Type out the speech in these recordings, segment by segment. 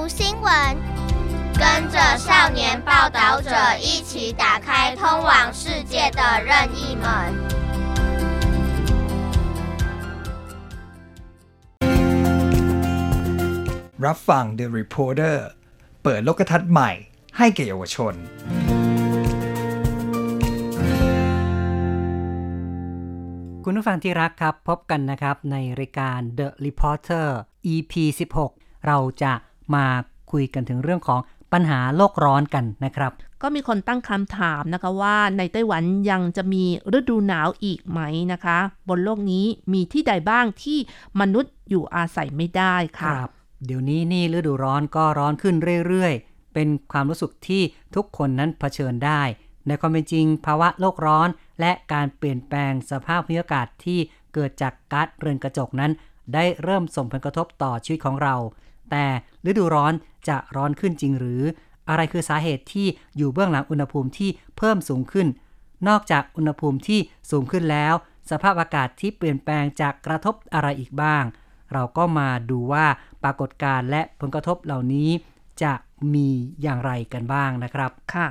读新闻，跟着少年报道者一起打开通往世界的任意门。รับฟัง The Reporter เปิดโลกทัศน์ใหม่ให้แก่เยาวชน คุณผู้ฟังที่รักครับ พบกันนะครับในรายการ The Reporter EP 16 เราจะ มาคุยกันถึงเรื่องของปัญหาโลกร้อนกันนะครับ ก็มีคนตั้งคำถามนะคะว่าในไต้หวันยังจะมีฤดูหนาวอีกไหมนะคะ บนโลกนี้มีที่ใดบ้างที่มนุษย์อยู่อาศัยไม่ได้ค่ะเดี๋ยวนี้นี่ฤดูร้อนก็ร้อนขึ้นเรื่อยๆ เป็นความรู้สึกที่ทุกคนนั้นเผชิญได้ ในความเป็นจริง ภาวะโลกร้อน และการเปลี่ยนแปลงสภาพภูมิอากาศที่เกิดจากก๊าซเรือนกระจกนั้น ได้เริ่มส่งผลกระทบต่อชีวิตของเรา แต่ฤดูร้อนจะร้อนขึ้นจริงหรือ อะไรคือสาเหตุที่อยู่เบื้องหลังอุณหภูมิที่เพิ่มสูงขึ้น นอกจากอุณหภูมิที่สูงขึ้นแล้ว สภาพอากาศที่เปลี่ยนแปลงจากกระทบอะไรอีกบ้าง เราก็มาดูว่าปรากฏการณ์และผลกระทบเหล่านี้จะมีอย่างไรกันบ้างนะครับ ค่ะ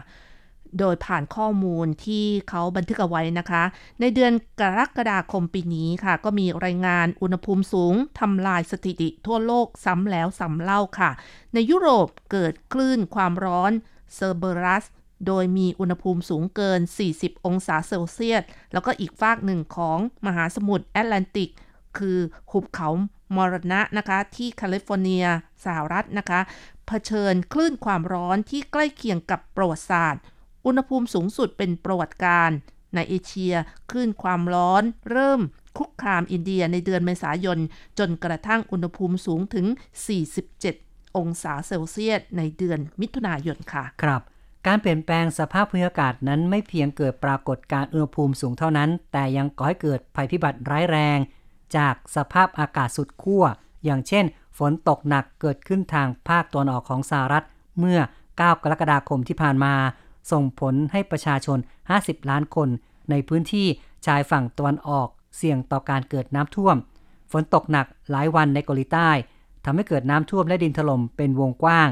โดยผ่านข้อมูลที่เขาบันทึกเอาไว้นะคะ ในเดือนกรกฎาคมปีนี้ค่ะ ก็มีรายงานอุณหภูมิสูงทำลายสถิติทั่วโลกซ้ำแล้วซ้ำเล่าค่ะ ในยุโรปเกิดคลื่นความร้อนเซอร์เบรัสโดยมีอุณหภูมิสูงเกิน 40 องศาเซลเซียส แล้วก็อีกฟากหนึ่งของมหาสมุทรแอตแลนติก คือหุบเขามรณะนะคะ ที่แคลิฟอร์เนียสหรัฐนะคะเผชิญคลื่นความร้อนที่ใกล้เคียงกับประวัติศาสตร์ อุณหภูมิสูงสุดเป็นประวัติการในเอเชียคลื่นความร้อนเริ่มคุกคามอินเดียในเดือนเมษายน จนกระทั่งอุณหภูมิสูงถึง 47 องศาเซลเซียสในเดือนมิถุนายนค่ะ ครับ การเปลี่ยนแปลงสภาพภูมิอากาศนั้นไม่เพียงเกิดปรากฏการณ์อุณหภูมิสูงเท่านั้น แต่ยังก่อให้เกิดภัยพิบัติร้ายแรง จากสภาพอากาศสุดขั้ว อย่างเช่น ฝนตกหนักเกิดขึ้นทางภาคตะวันออกของสหรัฐ เมื่อ9กรกฎาคมที่ผ่านมา ส่งผลให้ประชาชน 50 ล้านคน ในพื้นที่ชายฝั่งตะวันออก เสี่ยงต่อการเกิดน้ำท่วม ฝนตกหนักหลายวันในเกาหลีใต้ทำให้เกิดน้ำท่วมและดินถล่มเป็นวงกว้าง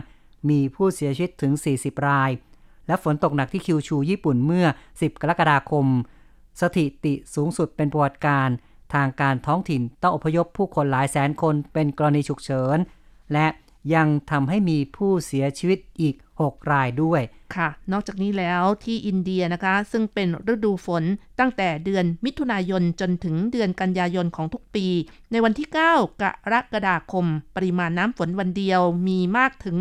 มีผู้เสียชีวิตถึง 40 ราย และฝนตกหนักที่คิวชูญี่ปุ่นเมื่อ 10 กรกฎาคม สถิติสูงสุดเป็นประวัติการทางการท้องถิ่นต้องอพยพผู้คนหลายแสนคนเป็นกรณีฉุกเฉิน และยังทำให้มีผู้เสียชีวิตอีก 6 รายด้วย ค่ะ นอกจากนี้แล้วที่อินเดียนะคะ ซึ่งเป็นฤดูฝนตั้งแต่เดือนมิถุนายนจนถึงเดือนกันยายนของทุกปี ในวันที่ 9 กรกฎาคม ปริมาณน้ำฝนวันเดียวมีมากถึง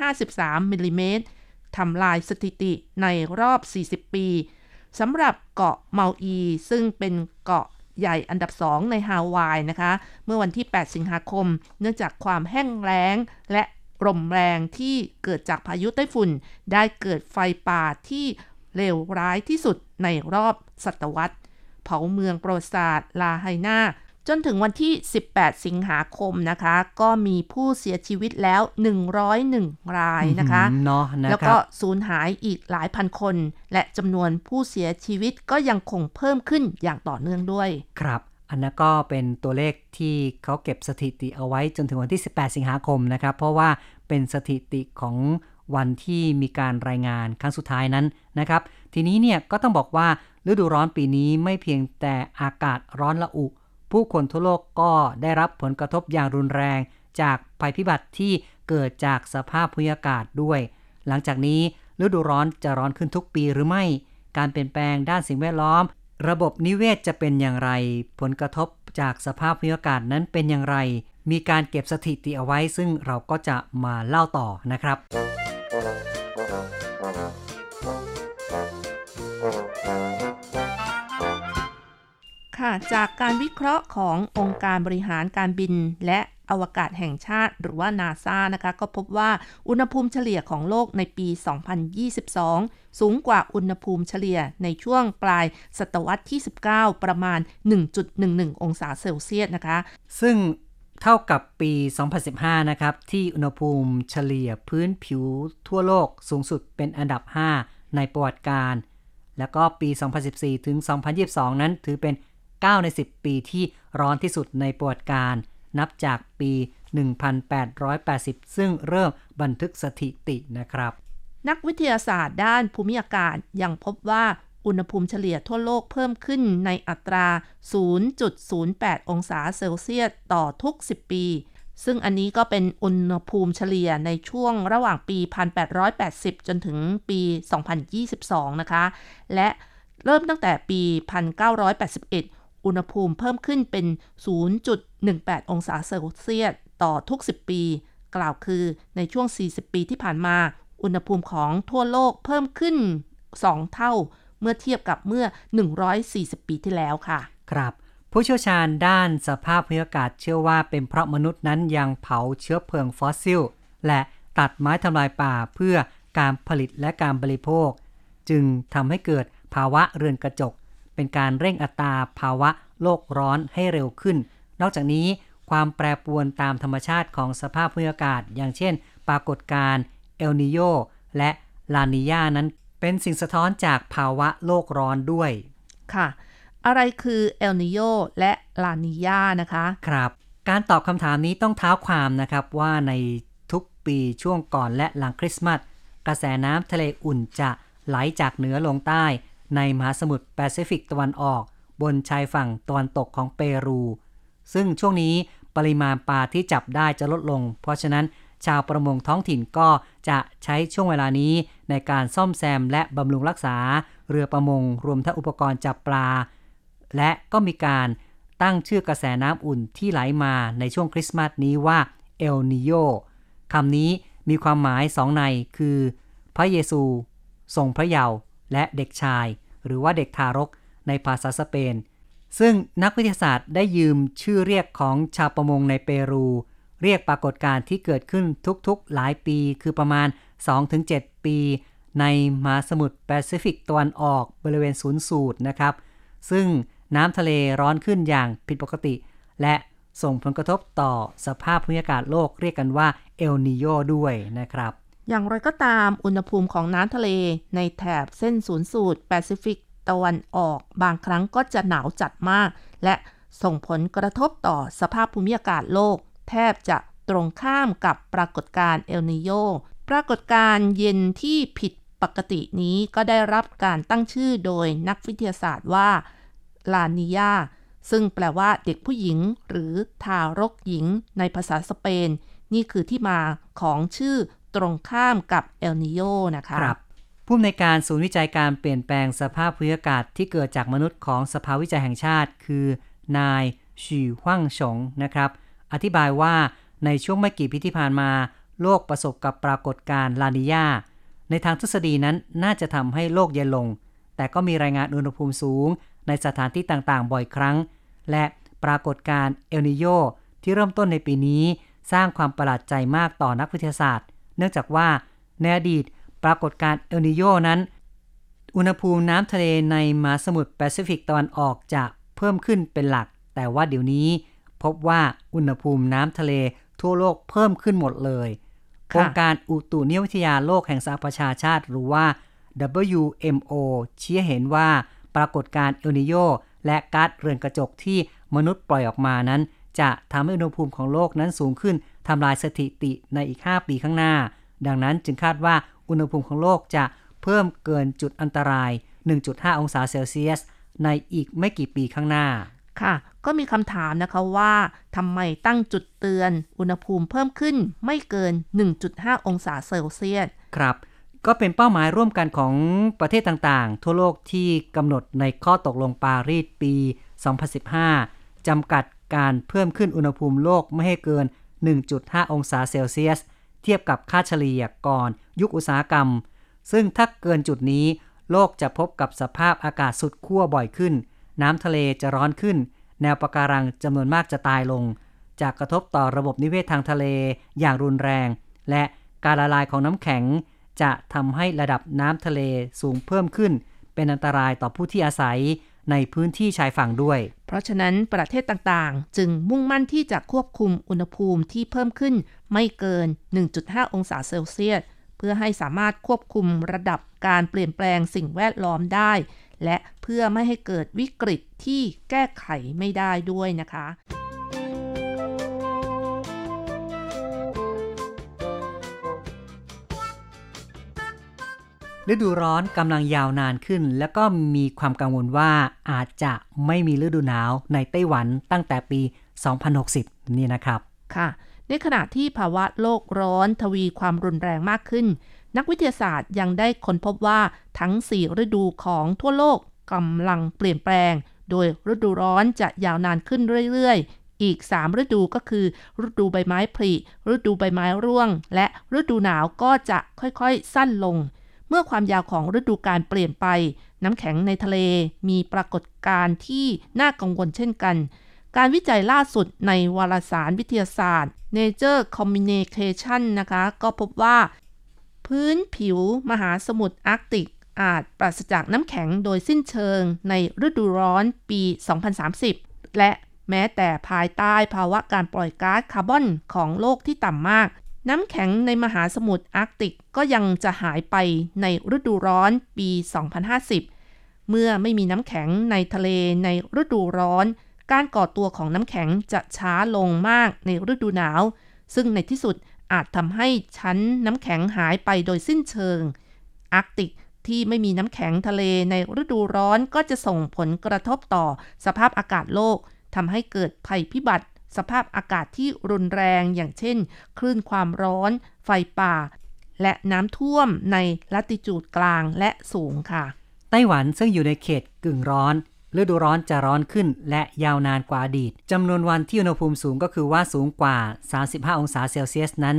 153มิลลิเมตรทำลายสถิติในรอบ 40 ปีสำหรับเกาะเมาอี ซึ่งเป็นเกาะใหญ่อันดับ 2 ในฮาวายนะคะ เมื่อวันที่ 8 สิงหาคม เนื่องจากความแห้งแล้ง และ ลมแรงที่เกิดจากพายุไต้ฝุ่น ได้เกิดไฟป่าที่เลวร้ายที่สุดในรอบศตวรรษ เผาเมืองประวัติศาสตร์ลาไฮนาจนถึงวันที่ 18 สิงหาคมนะคะ ก็มีผู้เสียชีวิตแล้ว 101 รายนะคะเนาะนะแล้วครัก็บสูญหายอีกหลายพันคน และจำนวนผู้เสียชีวิตก็ยังคงเพิ่มขึ้นอย่างต่อเนื่องด้วย ครับ อันนั้นก็เป็นตัวเลขที่เขาเก็บสถิติเอาไว้จนถึงวันที่ 18 สิงหาคมนะครับ เพราะว่าเป็นสถิติของวันที่มีการรายงานครั้งสุดท้ายนั้นนะครับ ทีนี้เนี่ยก็ต้องบอกว่าฤดูร้อนปีนี้ไม่เพียงแต่อากาศร้อนละอุ ผู้คนทั่วโลกก็ได้รับผลกระทบอย่างรุนแรง จากภัยพิบัติที่เกิดจากสภาพภูมิอากาศด้วย หลังจากนี้ฤดูร้อนจะร้อนขึ้นทุกปีหรือไม่ การเปลี่ยนแปลงด้านสิ่งแวดล้อม ระบบนิเวศจะเป็นอย่างไร ผลกระทบจากสภาพภูมิอากาศนั้นเป็นอย่างไร มีการเก็บสถิติเอาไว้ ซึ่งเราก็จะมาเล่าต่อนะครับ ค่ะ จากการวิเคราะห์ขององค์การบริหารการบินและ อวกาศแห่งชาติ หรือว่านาซานะคะ ก็พบว่าอุณหภูมิเฉลี่ยของโลกในปี 2022 สูงกว่าอุณหภูมิเฉลี่ยในช่วงปลายศตวรรษที่ 19 ประมาณ 1.11 องศาเซลเซียสนะคะ ซึ่งเท่ากับปี 2015 นะครับ ที่อุณหภูมิเฉลี่ยพื้นผิวทั่วโลกสูงสุดเป็นอันดับ 5 ในประวัติการ แล้วก็ปี 2014 ถึง 2022 นั้นถือเป็น 9 ใน 10 ปีที่ร้อนที่สุดในประวัติการ นับจากปี 1880 ซึ่งเริ่มบันทึกสถิตินะครับ นักวิทยาศาสตร์ด้านภูมิอากาศยังพบว่าอุณหภูมิเฉลี่ยทั่วโลกเพิ่มขึ้นในอัตรา 0.08 องศาเซลเซียสต่อทุก 10 ปี ซึ่งอันนี้ก็เป็นอุณหภูมิเฉลี่ยในช่วงระหว่างปี 1880 จนถึงปี 2022 นะคะ และเริ่มตั้งแต่ปี 1981 อุณหภูมิเพิ่มขึ้นเป็น 0.18 องศาเซลเซียสต่อทุก 10 ปี กล่าวคือในช่วง 40 ปีที่ผ่านมา อุณหภูมิของทั่วโลกเพิ่มขึ้น 2 เท่า เมื่อเทียบกับเมื่อ 140 ปีที่แล้วค่ะ ครับ ผู้เชี่ยวชาญด้านสภาพภูมิอากาศเชื่อว่าเป็นเพราะมนุษย์นั้นยังเผาเชื้อเพลิงฟอสซิล และตัดไม้ทำลายป่าเพื่อการผลิตและการบริโภค จึงทำให้เกิดภาวะเรือนกระจก เป็นการเร่งอัตราภาวะโลกร้อนให้เร็วขึ้น นอกจากนี้ความแปรปรวนตามธรรมชาติของสภาพภูมิอากาศ อย่างเช่น ปรากฏการณ์เอลนิโยและลานิญานั้นเป็นสิ่งสะท้อนจากภาวะโลกร้อนด้วย ค่ะ อะไรคือเอลนิโยและลานิญานะคะ ครับ การตอบคำถามนี้ต้องเท้าความนะครับว่าในทุกปีช่วงก่อนและหลังคริสต์มาสกระแสน้ำทะเลอุ่นจะไหลจากเหนือลงใต้ ในมหาสมุทรแปซิฟิกตะวันออก บนชายฝั่งตะวันตกของเปรู ซึ่งช่วงนี้ปริมาณปลาที่จับได้จะลดลง เพราะฉะนั้นชาวประมงท้องถิ่นก็จะใช้ช่วงเวลานี้ในการซ่อมแซมและบำรุงรักษา เรือประมงรวมทั้งอุปกรณ์จับปลา และก็มีการตั้งชื่อกระแสน้ำอุ่นที่ไหลมาในช่วงคริสต์มาสนี้ว่าเอลนิโยคำนี้มีความหมายสองในคือ พระเยซูทรงพระเยาว์ และเด็กชาย หรือว่าเด็กทารกในภาษาสเปน ซึ่งนักวิทยาศาสตร์ได้ยืมชื่อเรียกของชาวประมงในเปรู เรียกปรากฏการณ์ที่เกิดขึ้นทุกๆหลายปี คือประมาณ 2-7 ปี ในมหาสมุทรแปซิฟิกตะวันออกบริเวณศูนย์สูตรนะครับ ซึ่งน้ำทะเลร้อนขึ้นอย่างผิดปกติ และส่งผลกระทบต่อสภาพภูมิอากาศโลกเรียกกันว่าเอลนิโยด้วยนะครับ อย่างไรก็ตามอุณหภูมิของน้ำทะเลในแถบเส้นศูนย์สูตรแปซิฟิกตะวันออกบางครั้งก็จะหนาวจัดมาก และส่งผลกระทบต่อสภาพภูมิอากาศโลก แทบจะตรงข้ามกับปรากฏการณ์เอลนิโยปรากฏการณ์เย็นที่ผิดปกตินี้ก็ได้รับการตั้งชื่อโดยนักวิทยาศาสตร์ว่าลานิยาซึ่งแปลว่าเด็กผู้หญิง หรือทารกหญิงในภาษาสเปน นี่คือที่มาของชื่อ ตรงข้ามกับเอลนิโยนะคะครับผู้อำนวยการศูนย์วิจัยการเปลี่ยนแปลงสภาพภูมิอากาศที่เกิดจากมนุษย์ของสภาวิจัยแห่งชาติ คือนายฉีฮ่างฉงนะครับอธิบายว่าในช่วงไม่กี่ปีที่ผ่านมา โลกประสบกับปรากฏการณ์ลานิญาในทางทฤษฎีนั้นน่าจะทำให้โลกเย็นลง แต่ก็มีรายงานอุณหภูมิสูง ในสถานที่ต่างๆ บ่อยครั้ง และปรากฏการณ์เอลนิโยที่เริ่มต้นในปีนี้ สร้างความประหลาดใจมากต่อนักวิทยาศาสตร์ เนื่องจากว่าในอดีตปรากฏการณ์เอลนิโยนั้น อุณหภูมิน้ำทะเลในมหาสมุทรแปซิฟิกตะวันออกจะเพิ่มขึ้นเป็นหลัก แต่ว่าเดี๋ยวนี้ พบว่าอุณหภูมิน้ำทะเลทั่วโลกเพิ่มขึ้นหมดเลยค่ะองค์การอุตุนิยมวิทยาโลกแห่งสหประชาชาติหรือว่า WMO ชี้ให้เห็นว่าปรากฏการณ์เอลนิโยและก๊าซเรือนกระจกที่มนุษย์ปล่อยออกมานั้น จะทำให้อุณหภูมิของโลกนั้นสูงขึ้นทำลายสถิติในอีก 5 ปีข้างหน้า ดังนั้นจึงคาดว่าอุณหภูมิของโลกจะเพิ่มเกินจุดอันตราย 1.5 องศาเซลเซียส ในอีกไม่กี่ปีข้างหน้า ค่ะ ก็มีคำถามนะคะว่าทำไมตั้งจุดเตือน อุณหภูมิเพิ่มขึ้นไม่เกิน 1.5 องศาเซลเซียส ครับ ก็เป็นเป้าหมายร่วมกันของประเทศต่างๆ ทั่วโลกที่กำหนดในข้อตกลงปารีสปี 2015จำกัด การเพิ่มขึ้นอุณหภูมิโลกไม่ให้เกิน 1.5 องศาเซลเซียส เทียบกับค่าเฉลี่ยก่อน ยุคอุตสาหกรรม ซึ่งถ้าเกินจุดนี้ โลกจะพบกับสภาพอากาศสุดขั้วบ่อยขึ้น น้ำทะเลจะร้อนขึ้น แนวปะการังจำนวนมากจะตายลง จากกระทบต่อระบบนิเวศทางทะเลอย่างรุนแรง และการละลายของน้ำแข็ง จะทำให้ระดับน้ำทะเลสูงเพิ่มขึ้น เป็นอันตรายต่อผู้ที่อาศัย ในพื้นที่ชายฝั่งด้วย เพราะฉะนั้นประเทศต่างๆ จึงมุ่งมั่นที่จะควบคุมอุณหภูมิที่เพิ่มขึ้นไม่เกิน 1.5 องศาเซลเซียส เพื่อให้สามารถควบคุมระดับการเปลี่ยนแปลงสิ่งแวดล้อมได้ และเพื่อไม่ให้เกิดวิกฤตที่แก้ไขไม่ได้ด้วยนะคะ ฤดูร้อนกำลังยาวนานขึ้น แล้วก็มีความกังวลว่าอาจจะไม่มีฤดูหนาวในไต้หวันตั้งแต่ปี 2060 นี่นะครับ ค่ะ ในขณะที่ภาวะโลกร้อนทวีความรุนแรงมากขึ้น นักวิทยาศาสตร์ยังได้ค้นพบว่าทั้ง 4 ฤดูของทั่วโลกกำลังเปลี่ยนแปลง โดยฤดูร้อนจะยาวนานขึ้นเรื่อยๆ อีก 3 ฤดูก็คือ ฤดูใบไม้ผลิฤดูใบไม้ร่วง และฤดูหนาวก็จะค่อยๆ สั้นลง เมื่อความยาวของฤดูการเปลี่ยนไป น้ำแข็งในทะเลมีปรากฏการณ์ที่น่ากังวลเช่นกัน การวิจัยล่าสุดในวารสารวิทยาศาสตร์ Nature Communication นะคะ ก็พบว่า พื้นผิวมหาสมุทรอาร์กติก อาจปราศจากน้ำแข็งโดยสิ้นเชิงในฤดูร้อนปี 2030 และแม้แต่ภายใต้ภาวะการปล่อยก๊าซคาร์บอนของโลกที่ต่ำมาก น้ำแข็งในมหาสมุทรอาร์กติกก็ยังจะหายไปในฤดูร้อนปี 2050 เมื่อไม่มีน้ำแข็งในทะเลในฤดูร้อน การก่อตัวของน้ำแข็งจะช้าลงมากในฤดูหนาว ซึ่งในที่สุดอาจทำให้ชั้นน้ำแข็งหายไปโดยสิ้นเชิง อาร์กติกที่ไม่มีน้ำแข็งทะเลในฤดูร้อนก็จะส่งผลกระทบต่อสภาพอากาศโลกทำให้เกิดภัยพิบัติ สภาพอากาศที่รุนแรงอย่างเช่น คลื่นความร้อน ไฟป่า และน้ำท่วมในลัติจูดกลางและสูงค่ะ ไต้หวันซึ่งอยู่ในเขตกึ่งร้อนฤดูร้อนจะร้อนขึ้นและยาวนานกว่าอดีตจำนวนวันที่อุณหภูมิสูงก็คือว่าสูงกว่า 35 องศาเซลเซียสนั้น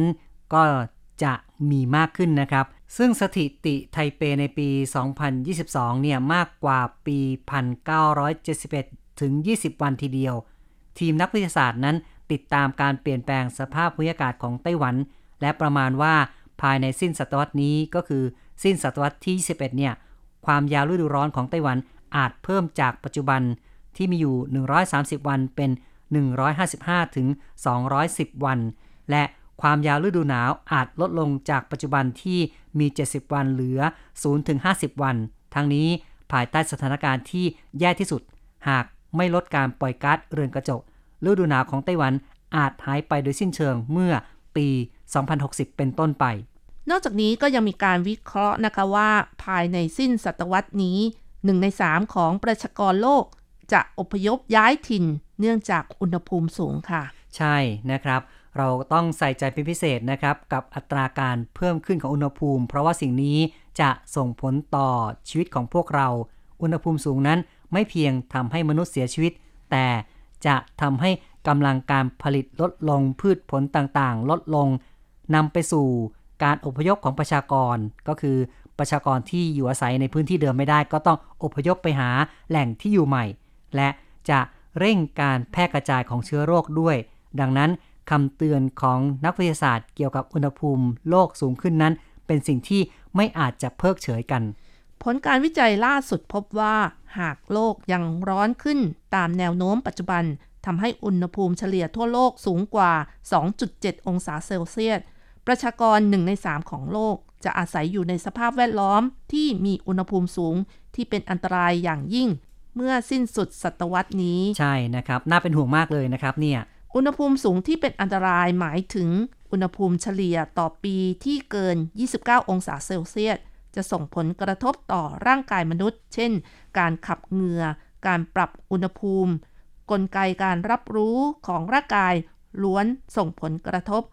ก็จะมีมากขึ้นนะครับ ซึ่งสถิติไทเปในปี 2022 เนี่ยมากกว่าปี 1971 ถึง 20 วันทีเดียว ทีมนักวิทยาศาสตร์นั้น ติดตามการเปลี่ยนแปลงสภาพภูมิอากาศของไต้หวัน และประมาณว่าภายในสิ้นศตวรรษนี้ก็คือสิ้นศตวรรษที่ 21 เนี่ย ความยาวฤดูร้อนของไต้หวันอาจเพิ่มจากปัจจุบันที่มีอยู่ 130 วันเป็น 155 ถึง 210 วัน และความยาวฤดูหนาวอาจลดลงจากปัจจุบันที่มี 70 วันเหลือ 0 ถึง 50 วัน ทั้งนี้ภายใต้สถานการณ์ที่แย่ที่สุด หาก ไม่ลดการปล่อยก๊าซเรือนกระจกฤดูหนาวของไต้หวันอาจหายไปโดยสิ้นเชิงเมื่อปี 2060 เป็นต้นไป นอกจากนี้ก็ยังมีการวิเคราะห์นะคะว่า ภายในสิ้นศตวรรษนี้หนึ่งในสามของประชากรโลก จะอพยพย้ายถิ่นเนื่องจากอุณหภูมิสูงค่ะ ใช่นะครับ เราต้องใส่ใจเป็นพิเศษนะครับ กับอัตราการเพิ่มขึ้นของอุณหภูมิ เพราะว่าสิ่งนี้จะส่งผลต่อชีวิตของพวกเรา อุณหภูมิสูงนั้น ไม่เพียงทำให้มนุษย์เสียชีวิต แต่จะทำให้กำลังการผลิตลดลงพืชผลต่างๆ ลดลงนำไปสู่การอพยพของประชากร ก็คือประชากรที่อยู่อาศัยในพื้นที่เดิมไม่ได้ ก็ต้องอพยพไปหาแหล่งที่อยู่ใหม่ และจะเร่งการแพร่กระจายของเชื้อโรคด้วย ดังนั้นคำเตือนของนักวิทยาศาสตร์เกี่ยวกับอุณหภูมิโลกสูงขึ้นนั้น เป็นสิ่งที่ไม่อาจจะเพิกเฉยกัน ผลการวิจัยล่าสุดพบว่า หากโลกยังร้อนขึ้นตามแนวโน้มปัจจุบันทำให้อุณหภูมิเฉลี่ยทั่วโลกสูงกว่า 2.7 องศาเซลเซียส ประชากร1ใน3ของโลกจะอาศัยอยู่ในสภาพแวดล้อมที่มีอุณหภูมิสูงที่เป็นอันตรายอย่างยิ่ง เมื่อสิ้นสุดศตวรรษนี้ ใช่นะครับ น่าเป็นห่วงมากเลยนะครับเนี่ย อุณหภูมิสูงที่เป็นอันตรายหมายถึงอุณหภูมิเฉลี่ยต่อปีที่เกิน 29 องศาเซลเซียส จะส่งผลกระทบต่อร่างกายมนุษย์ เช่น การขับเหงื่อ การปรับอุณหภูมิ กลไกการรับรู้ของร่างกาย ล้วนส่งผลกระทบ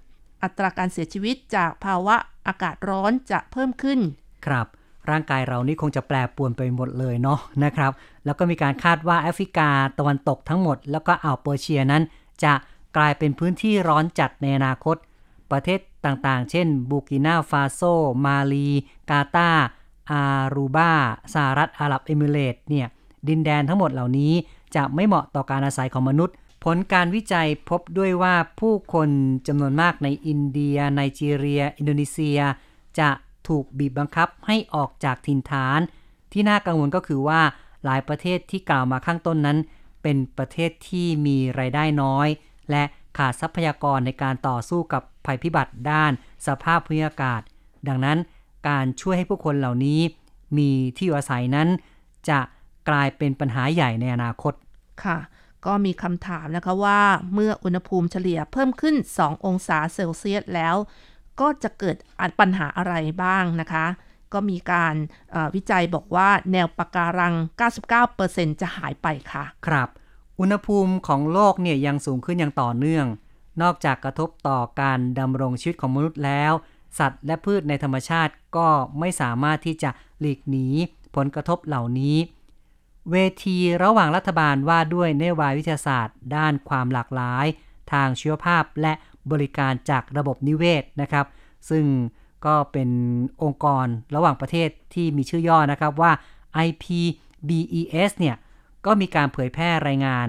อัตราการเสียชีวิตจากภาวะอากาศร้อนจะเพิ่มขึ้น ครับ ร่างกายเรานี่คงจะแปรปรวนไปหมดเลยเนาะนะครับ แล้วก็มีการคาดว่าแอฟริกาตะวันตกทั้งหมด แล้วก็อ่าวเปอร์เซียนั้น จะกลายเป็นพื้นที่ร้อนจัดในอนาคต ประเทศ ต่างๆ เช่น บูกินาฟาโซ มาลี กาตาอารูบาสหรัฐอาหรับเอมิเรต์เนี่ย ดินแดนทั้งหมดเหล่านี้จะไม่เหมาะต่อการอาศัยของมนุษย์ ผลการวิจัยพบด้วยว่าผู้คนจำนวนมากในอินเดีย ไนจีเรีย อินโดนีเซีย จะถูกบีบบังคับให้ออกจากถิ่นฐาน ที่น่ากังวลก็คือว่าหลายประเทศที่กล่าวมาข้างต้นนั้น เป็นประเทศที่มีไรายได้น้อย และ ขาดทรัพยากรในการต่อสู้กับภัยพิบัติด้านสภาพภูมิอากาศ ดังนั้นการช่วยให้ผู้คนเหล่านี้มีที่อยู่อาศัยนั้น จะกลายเป็นปัญหาใหญ่ในอนาคตค่ะ ก็มีคำถามนะคะว่าเมื่ออุณหภูมิเฉลี่ยเพิ่มขึ้น 2 องศาเซลเซียสแล้ว ก็จะเกิดอันปัญหาอะไรบ้างนะคะ ก็มีการวิจัยบอกว่าแนวปะการัง 99%จะหายไปค่ะ ครับ อุณหภูมิของโลกเนี่ยยังสูงขึ้นอย่างต่อเนื่อง นอกจากกระทบต่อการดำรงชีวิตของมนุษย์แล้ว สัตว์และพืชในธรรมชาติก็ไม่สามารถที่จะหลีกหนีผลกระทบเหล่านี้ เวทีระหว่างรัฐบาลว่าด้วยนโยบายวิทยาศาสตร์ ด้านความหลากหลาย ทางชีวภาพและบริการจากระบบนิเวศนะครับ ซึ่งก็เป็นองค์กรระหว่างประเทศที่มีชื่อย่อนะครับว่า IPBES เนี่ย ก็มีการเผยแพร่รายงาน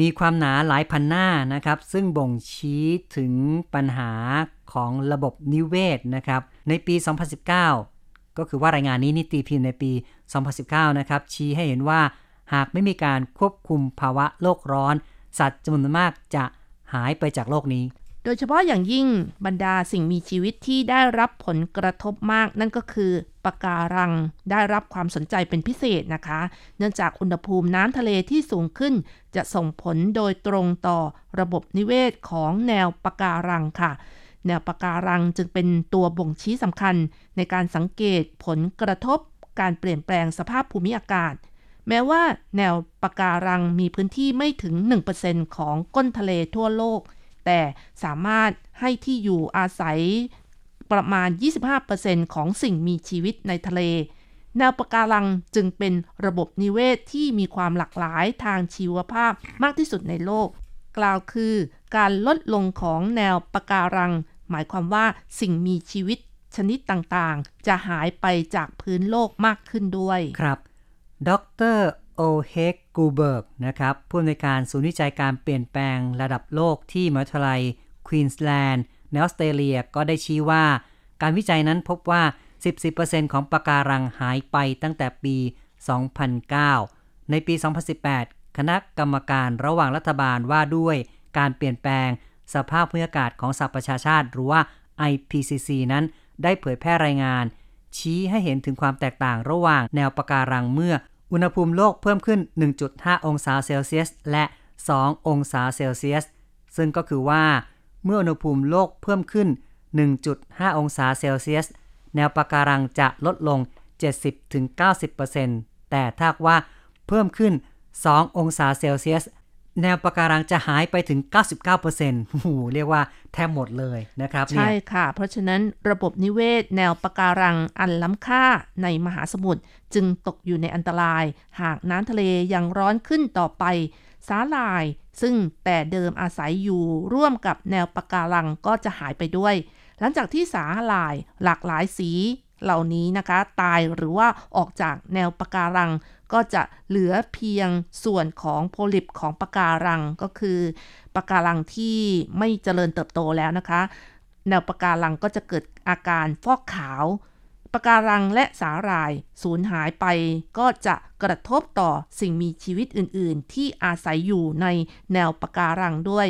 มีความหนาหลายพันหน้านะครับ ซึ่งบ่งชี้ถึงปัญหาของระบบนิเวศนะครับ ในปี 2019 ก็คือว่ารายงานนี้นิตีพิมพ์ในปี 2019 นะครับ ชี้ให้เห็นว่าหากไม่มีการควบคุมภาวะโลกร้อน สัตว์จำนวนมากจะหายไปจากโลกนี้ โดยเฉพาะอย่างยิ่งบรรดาสิ่งมีชีวิตที่ได้รับผลกระทบมากนั่นก็คือ ปะการัง ได้รับความสนใจเป็นพิเศษนะคะ เนื่องจากอุณหภูมิน้ำทะเลที่สูงขึ้น จะส่งผลโดยตรงต่อระบบนิเวศของแนวปะการังค่ะ แนวปะการังจึงเป็นตัวบ่งชี้สำคัญ ในการสังเกตผลกระทบ การเปลี่ยนแปลงสภาพภูมิอากาศ แม้ว่าแนวปะการังมีพื้นที่ไม่ถึง 1%ของก้นทะเลทั่วโลกแต่สามารถให้ที่อยู่อาศัย ประมาณ 25%ของสิ่งมีชีวิตในทะเล แนวปะการังจึงเป็นระบบนิเวศที่มีความหลากหลายทางชีวภาพมากที่สุดในโลก กล่าวคือการลดลงของแนวปะการัง หมายความว่าสิ่งมีชีวิตชนิดต่างๆ จะหายไปจากพื้นโลกมากขึ้นด้วย ครับ ดรโอเฮกกูเบิร์กนะครับผู้อำนวยการศูนย์วิจัยการเปลี่ยนแปลงระดับโลกที่มหาวิทยาลัยควีนสแลนด์ ในออสเตรเลียก็ได้ชี้ว่า การวิจัยนั้นพบว่า14%ของปะการังหายไปตั้งแต่ปี 2009 ในปี 2018 คณะกรรมการระหว่างรัฐบาลว่าด้วยการเปลี่ยนแปลงสภาพภูมิอากาศของสหประชาชาติ หรือว่า IPCC นั้นได้เผยแพร่รายงาน ชี้ให้เห็นถึงความแตกต่างระหว่างแนวปะการังเมื่อ อุณหภูมิโลกเพิ่มขึ้น 1.5 องศาเซลเซียส และ 2 องศาเซลเซียส ซึ่งก็คือว่า เมื่ออุณหภูมิโลกเพิ่มขึ้น 1.5 องศาเซลเซียส แนวปะการังจะลดลง 70-90%แต่ถ้าว่าเพิ่มขึ้น 2 องศาเซลเซียส แนวปะการังจะหายไปถึง 99%โอ้โหเรียกว่าแทบหมดเลยนะครับใช่ค่ะ เพราะฉะนั้นระบบนิเวศ แนวปะการังอันล้ำค่าในมหาสมุทรจึงตกอยู่ในอันตราย หากน้ำทะเลยังร้อนขึ้นต่อไปสาหร่าย ซึ่งแต่เดิมอาศัยอยู่ร่วมกับแนวปะการังก็จะหายไปด้วย หลังจากที่สาหร่ายหลากหลายสีเหล่านี้นะคะ ตายหรือว่าออกจากแนวปะการัง ก็จะเหลือเพียงส่วนของโพลิปของปะการังก็คือปะการังที่ไม่เจริญเติบโตแล้วนะคะ แนวปะการังก็จะเกิดอาการฟอกขาว ปะการังและสาหร่ายสูญหายไป ก็จะกระทบต่อสิ่งมีชีวิตอื่น ๆ ที่อาศัยอยู่ในแนวปะการังด้วย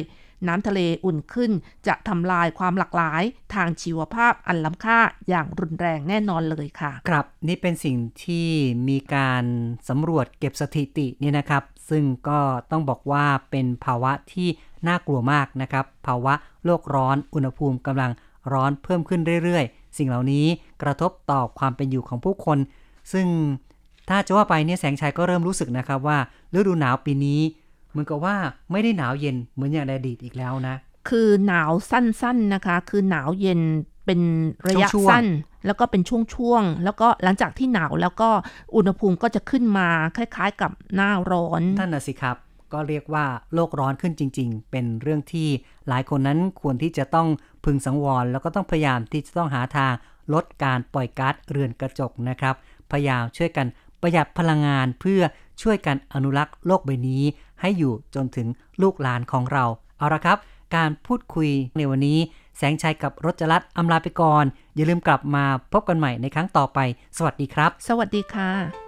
น้ำทะเลอุ่นขึ้นจะทำลายความหลากหลายทางชีวภาพอันล้ำค่าอย่างรุนแรงแน่นอนเลยค่ะ ครับนี่เป็นสิ่งที่มีการสำรวจเก็บสถิตินี่นะครับ ซึ่งก็ต้องบอกว่าเป็นภาวะที่น่ากลัวมากนะครับ ภาวะโลกร้อนอุณหภูมิกำลังร้อนเพิ่มขึ้นเรื่อยๆ สิ่งเหล่านี้กระทบต่อความเป็นอยู่ของผู้คน ซึ่งถ้าจะว่าไปเนี่ยแสงชัยก็เริ่มรู้สึกนะครับว่าฤดูหนาวปีนี้เหมือนกับว่าไม่ได้หนาวเย็นเหมือนอย่างในอดีตอีกแล้วนะ คือหนาวสั้นๆนะคะ คือหนาวเย็นเป็นระยะสั้น แล้วก็เป็นช่วงๆ แล้วก็หลังจากที่หนาวแล้วก็อุณหภูมิก็จะขึ้นมาคล้ายๆ กับหน้าร้อนท่านนะสิครับ ก็เรียกว่าโลกร้อนขึ้นจริง ๆ เป็นเรื่องที่หลายคนนั้นควรที่จะต้องพึงสังวร แล้วก็ต้องพยายามที่จะต้องหาทางลดการปล่อยก๊าซเรือนกระจกนะครับ พยายามช่วยกันประหยัดพลังงานเพื่อช่วยกันอนุรักษ์โลกใบนี้ ให้อยู่จนถึงลูกหลานของเรา เอาละครับ การพูดคุยในวันนี้ แสงชัยกับรจรัตอำลาไปก่อน อย่าลืมกลับมาพบกันใหม่ในครั้งต่อไป สวัสดีครับ สวัสดีค่ะ